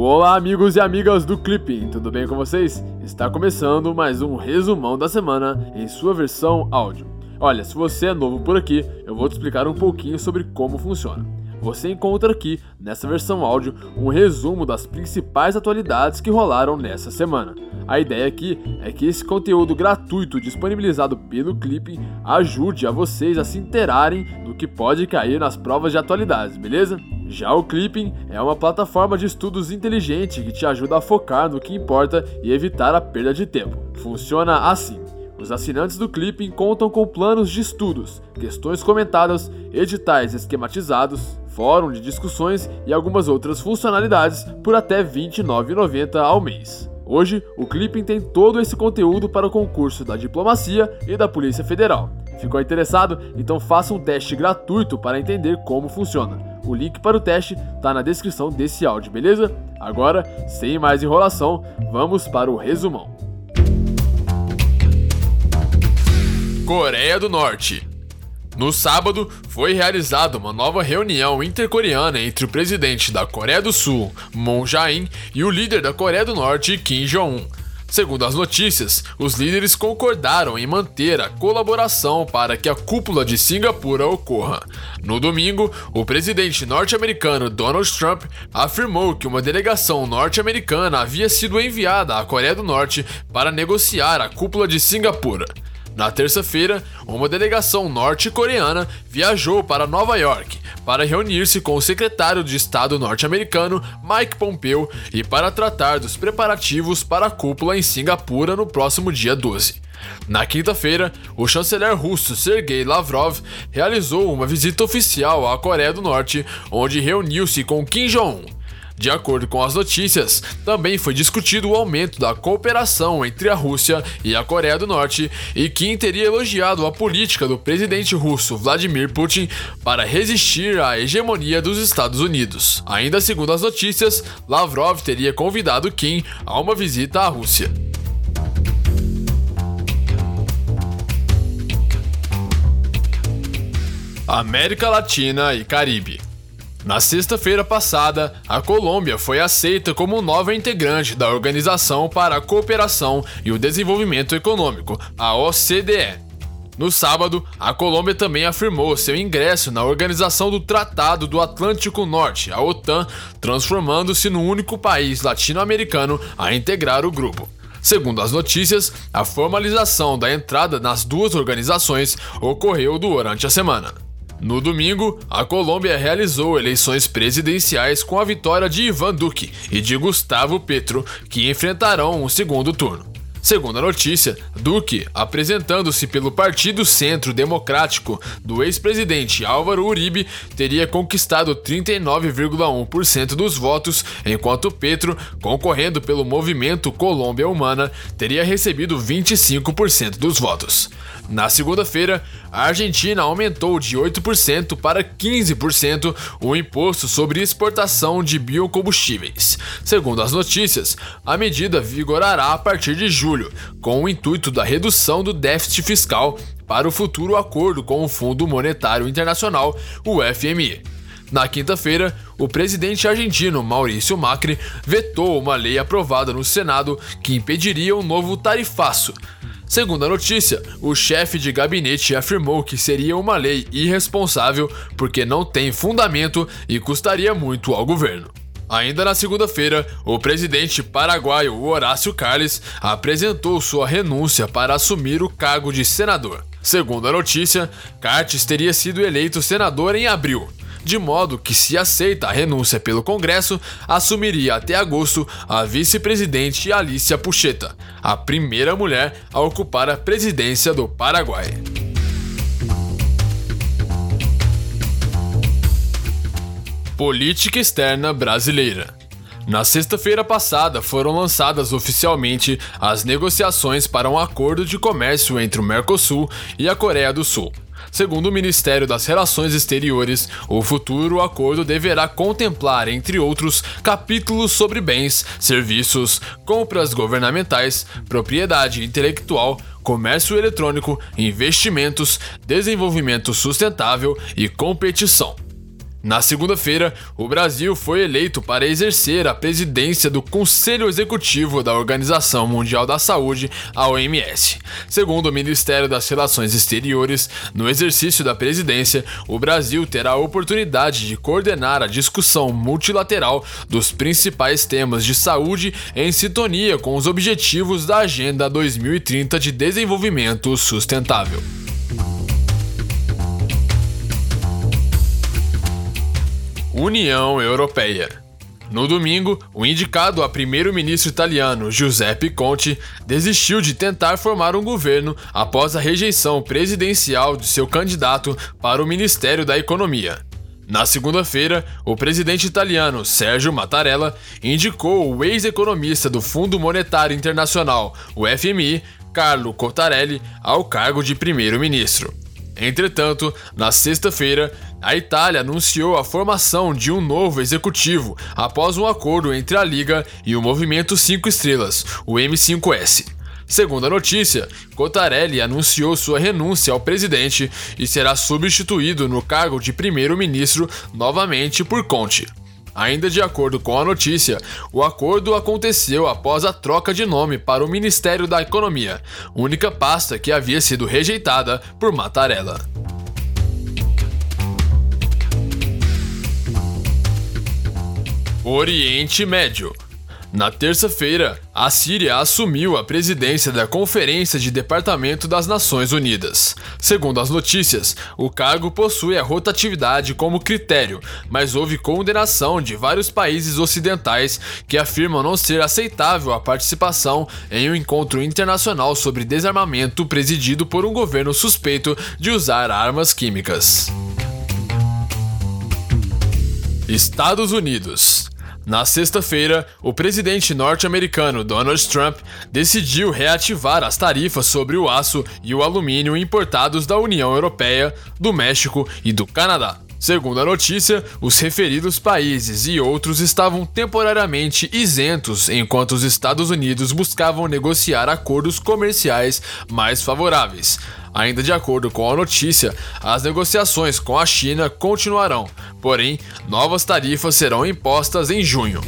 Olá, amigos e amigas do Clipping, tudo bem com vocês? Está começando mais um resumão da semana em sua versão áudio. Olha, se você é novo por aqui, eu vou te explicar um pouquinho sobre como funciona. Você encontra aqui, nessa versão áudio, um resumo das principais atualidades que rolaram nessa semana. A ideia aqui é que esse conteúdo gratuito disponibilizado pelo Clipping ajude a vocês a se interarem do que pode cair nas provas de atualidades, beleza? Já o Clipping é uma plataforma de estudos inteligente que te ajuda a focar no que importa e evitar a perda de tempo. Funciona assim. Os assinantes do Clipping contam com planos de estudos, questões comentadas, editais esquematizados, fórum de discussões e algumas outras funcionalidades por até R$ 29,90 ao mês. Hoje, o Clipping tem todo esse conteúdo para o concurso da Diplomacia e da Polícia Federal. Ficou interessado? Então faça um teste gratuito para entender como funciona. O link para o teste está na descrição desse áudio, beleza? Agora, sem mais enrolação, vamos para o resumão. Coreia do Norte. No sábado, foi realizada uma nova reunião intercoreana entre o presidente da Coreia do Sul, Moon Jae-in, e o líder da Coreia do Norte, Kim Jong-un. Segundo as notícias, os líderes concordaram em manter a colaboração para que a cúpula de Singapura ocorra. No domingo, o presidente norte-americano Donald Trump afirmou que uma delegação norte-americana havia sido enviada à Coreia do Norte para negociar a cúpula de Singapura. Na terça-feira, uma delegação norte-coreana viajou para Nova York para reunir-se com o secretário de Estado norte-americano Mike Pompeo e para tratar dos preparativos para a cúpula em Singapura no próximo dia 12. Na quinta-feira, o chanceler russo Sergei Lavrov realizou uma visita oficial à Coreia do Norte, onde reuniu-se com Kim Jong-un, de acordo com as notícias, também foi discutido o aumento da cooperação entre a Rússia e a Coreia do Norte, e Kim teria elogiado a política do presidente russo Vladimir Putin para resistir à hegemonia dos Estados Unidos. Ainda segundo as notícias, Lavrov teria convidado Kim a uma visita à Rússia. América Latina e Caribe. Na sexta-feira passada, a Colômbia foi aceita como nova integrante da Organização para a Cooperação e o Desenvolvimento Econômico, a OCDE. No sábado, a Colômbia também afirmou seu ingresso na Organização do Tratado do Atlântico Norte, a OTAN, transformando-se no único país latino-americano a integrar o grupo. Segundo as notícias, a formalização da entrada nas duas organizações ocorreu durante a semana. No domingo, a Colômbia realizou eleições presidenciais com a vitória de Ivan Duque e de Gustavo Petro, que enfrentarão um segundo turno. Segundo a notícia, Duque, apresentando-se pelo Partido Centro Democrático do ex-presidente Álvaro Uribe, teria conquistado 39,1% dos votos, enquanto Petro, concorrendo pelo movimento Colômbia Humana, teria recebido 25% dos votos. Na segunda-feira, a Argentina aumentou de 8% para 15% o imposto sobre exportação de biocombustíveis. Segundo as notícias, a medida vigorará a partir de julho, com o intuito da redução do déficit fiscal para o futuro acordo com o Fundo Monetário Internacional, o FMI. Na quinta-feira, o presidente argentino Maurício Macri vetou uma lei aprovada no Senado que impediria um novo tarifaço Segundo a notícia, o chefe de gabinete afirmou que seria uma lei irresponsável porque não tem fundamento e custaria muito ao governo. Ainda na segunda-feira, o presidente paraguaio Horácio Carles apresentou sua renúncia para assumir o cargo de senador. Segundo a notícia, Cartes teria sido eleito senador em abril, de modo que, se aceita a renúncia pelo Congresso, assumiria até agosto a vice-presidente Alicia Pucheta, a primeira mulher a ocupar a presidência do Paraguai. Política externa brasileira. Na sexta-feira passada foram lançadas oficialmente as negociações para um acordo de comércio entre o Mercosul e a Coreia do Sul. Segundo o Ministério das Relações Exteriores, o futuro acordo deverá contemplar, entre outros, capítulos sobre bens, serviços, compras governamentais, propriedade intelectual, comércio eletrônico, investimentos, desenvolvimento sustentável e competição. Na segunda-feira, o Brasil foi eleito para exercer a presidência do Conselho Executivo da Organização Mundial da Saúde, a OMS. Segundo o Ministério das Relações Exteriores, no exercício da presidência, o Brasil terá a oportunidade de coordenar a discussão multilateral dos principais temas de saúde em sintonia com os objetivos da Agenda 2030 de Desenvolvimento Sustentável. União Europeia. No domingo, o indicado a primeiro-ministro italiano Giuseppe Conte desistiu de tentar formar um governo após a rejeição presidencial de seu candidato para o Ministério da Economia. Na segunda-feira, o presidente italiano Sergio Mattarella indicou o ex-economista do Fundo Monetário Internacional, o FMI, Carlo Cottarelli, ao cargo de primeiro-ministro. Entretanto, na sexta-feira, a Itália anunciou a formação de um novo executivo após um acordo entre a Liga e o Movimento 5 Estrelas, o M5S. Segundo a notícia, Cottarelli anunciou sua renúncia ao presidente e será substituído no cargo de primeiro-ministro novamente por Conte. Ainda de acordo com a notícia, o acordo aconteceu após a troca de nome para o Ministério da Economia, única pasta que havia sido rejeitada por Mattarella. Oriente Médio na terça-feira, a Síria assumiu a presidência da Conferência de Departamento das Nações Unidas. Segundo as notícias, o cargo possui a rotatividade como critério, mas houve condenação de vários países ocidentais que afirmam não ser aceitável a participação em um encontro internacional sobre desarmamento presidido por um governo suspeito de usar armas químicas. Estados Unidos na sexta-feira, o presidente norte-americano Donald Trump decidiu reativar as tarifas sobre o aço e o alumínio importados da União Europeia, do México e do Canadá. Segundo a notícia, os referidos países e outros estavam temporariamente isentos enquanto os Estados Unidos buscavam negociar acordos comerciais mais favoráveis. Ainda de acordo com a notícia, as negociações com a China continuarão, porém, novas tarifas serão impostas em junho.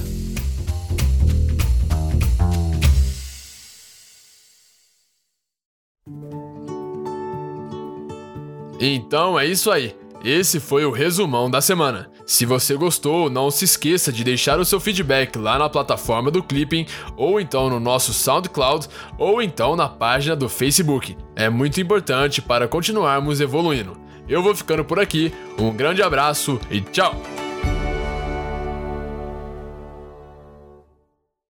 Então é isso aí. Esse foi o resumão da semana. Se você gostou, não se esqueça de deixar o seu feedback lá na plataforma do Clipping, ou então no nosso SoundCloud, ou então na página do Facebook. É muito importante para continuarmos evoluindo. Eu vou ficando por aqui, um grande abraço e tchau!